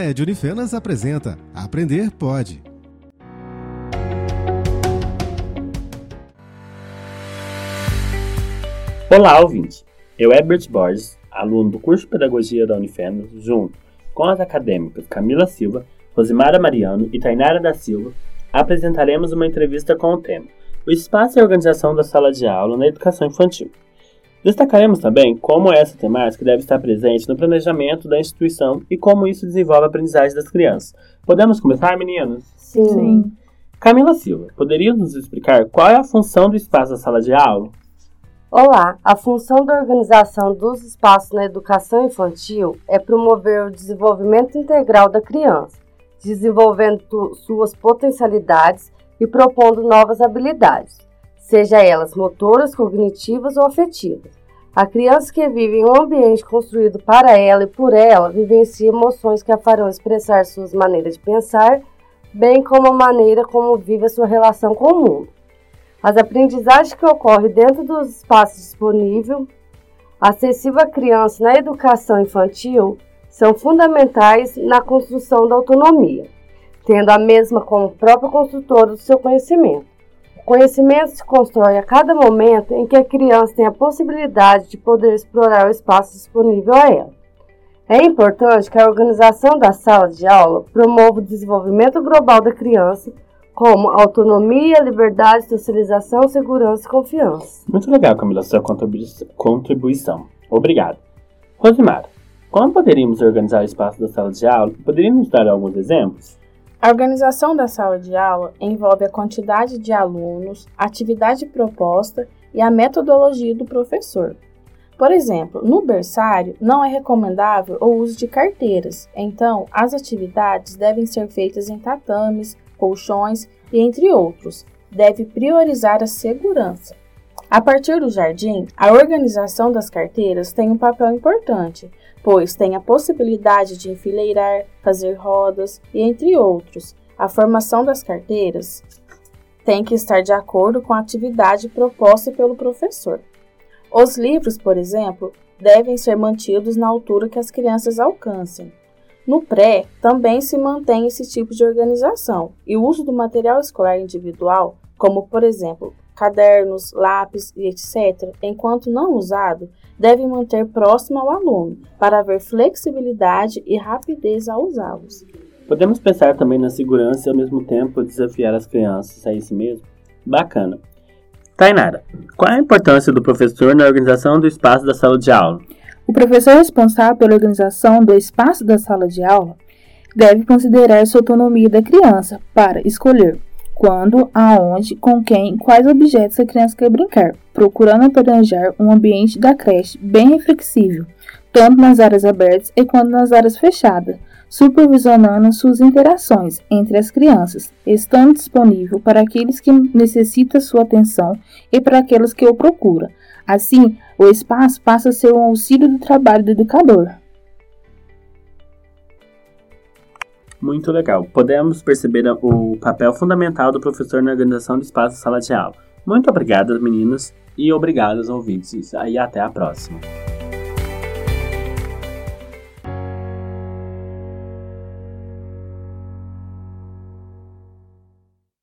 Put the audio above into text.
NED Unifenas apresenta Aprender Pode. Olá, ouvinte! Eu, Herbert Borges, aluno do curso de Pedagogia da Unifenas, junto com as acadêmicas Camila Silva, Rosimara Mariano e Tainara da Silva, apresentaremos uma entrevista com o tema O espaço e a organização da sala de aula na educação infantil. Destacaremos também como essa temática deve estar presente no planejamento da instituição e como isso desenvolve a aprendizagem das crianças. Podemos começar, meninos? Sim. Sim. Camila Silva, poderia nos explicar qual é a função do espaço da sala de aula? Olá, a função da organização dos espaços na educação infantil é promover o desenvolvimento integral da criança, desenvolvendo suas potencialidades e propondo novas habilidades, seja elas motoras, cognitivas ou afetivas. A criança que vive em um ambiente construído para ela e por ela vivencia emoções que a farão expressar suas maneiras de pensar, bem como a maneira como vive a sua relação com o mundo. As aprendizagens que ocorrem dentro dos espaços disponíveis, acessível à criança na educação infantil, são fundamentais na construção da autonomia, tendo a mesma como próprio construtor do seu conhecimento. Conhecimento se constrói a cada momento em que a criança tem a possibilidade de poder explorar o espaço disponível a ela. É importante que a organização da sala de aula promova o desenvolvimento global da criança como autonomia, liberdade, socialização, segurança e confiança. Muito legal, Camila, sua contribuição. Obrigado. Rosimar, como poderíamos organizar o espaço da sala de aula? Poderíamos dar alguns exemplos? A organização da sala de aula envolve a quantidade de alunos, atividade proposta e a metodologia do professor. Por exemplo, no berçário não é recomendável o uso de carteiras, então as atividades devem ser feitas em tatames, colchões e entre outros. Deve priorizar a segurança. A partir do jardim, a organização das carteiras tem um papel importante, pois tem a possibilidade de enfileirar, fazer rodas e entre outros. A formação das carteiras tem que estar de acordo com a atividade proposta pelo professor. Os livros, por exemplo, devem ser mantidos na altura que as crianças alcancem. No pré, também se mantém esse tipo de organização e o uso do material escolar individual, como por exemplo cadernos, lápis e etc., enquanto não usado, deve manter próximo ao aluno para haver flexibilidade e rapidez ao usá-los. Podemos pensar também na segurança e ao mesmo tempo desafiar as crianças a isso mesmo? Bacana. Tainara, qual é a importância do professor na organização do espaço da sala de aula? O professor responsável pela organização do espaço da sala de aula deve considerar sua autonomia da criança para escolher quando, aonde, com quem, quais objetos a criança quer brincar, procurando planejar um ambiente da creche bem reflexível, tanto nas áreas abertas e quanto nas áreas fechadas, supervisionando suas interações entre as crianças, estando disponível para aqueles que necessitam sua atenção e para aqueles que o procuram. Assim, o espaço passa a ser um auxílio do trabalho do educador. Muito legal. Podemos perceber o papel fundamental do professor na organização do espaço sala de aula. Muito obrigado, meninas, e obrigado aos ouvintes. E até a próxima.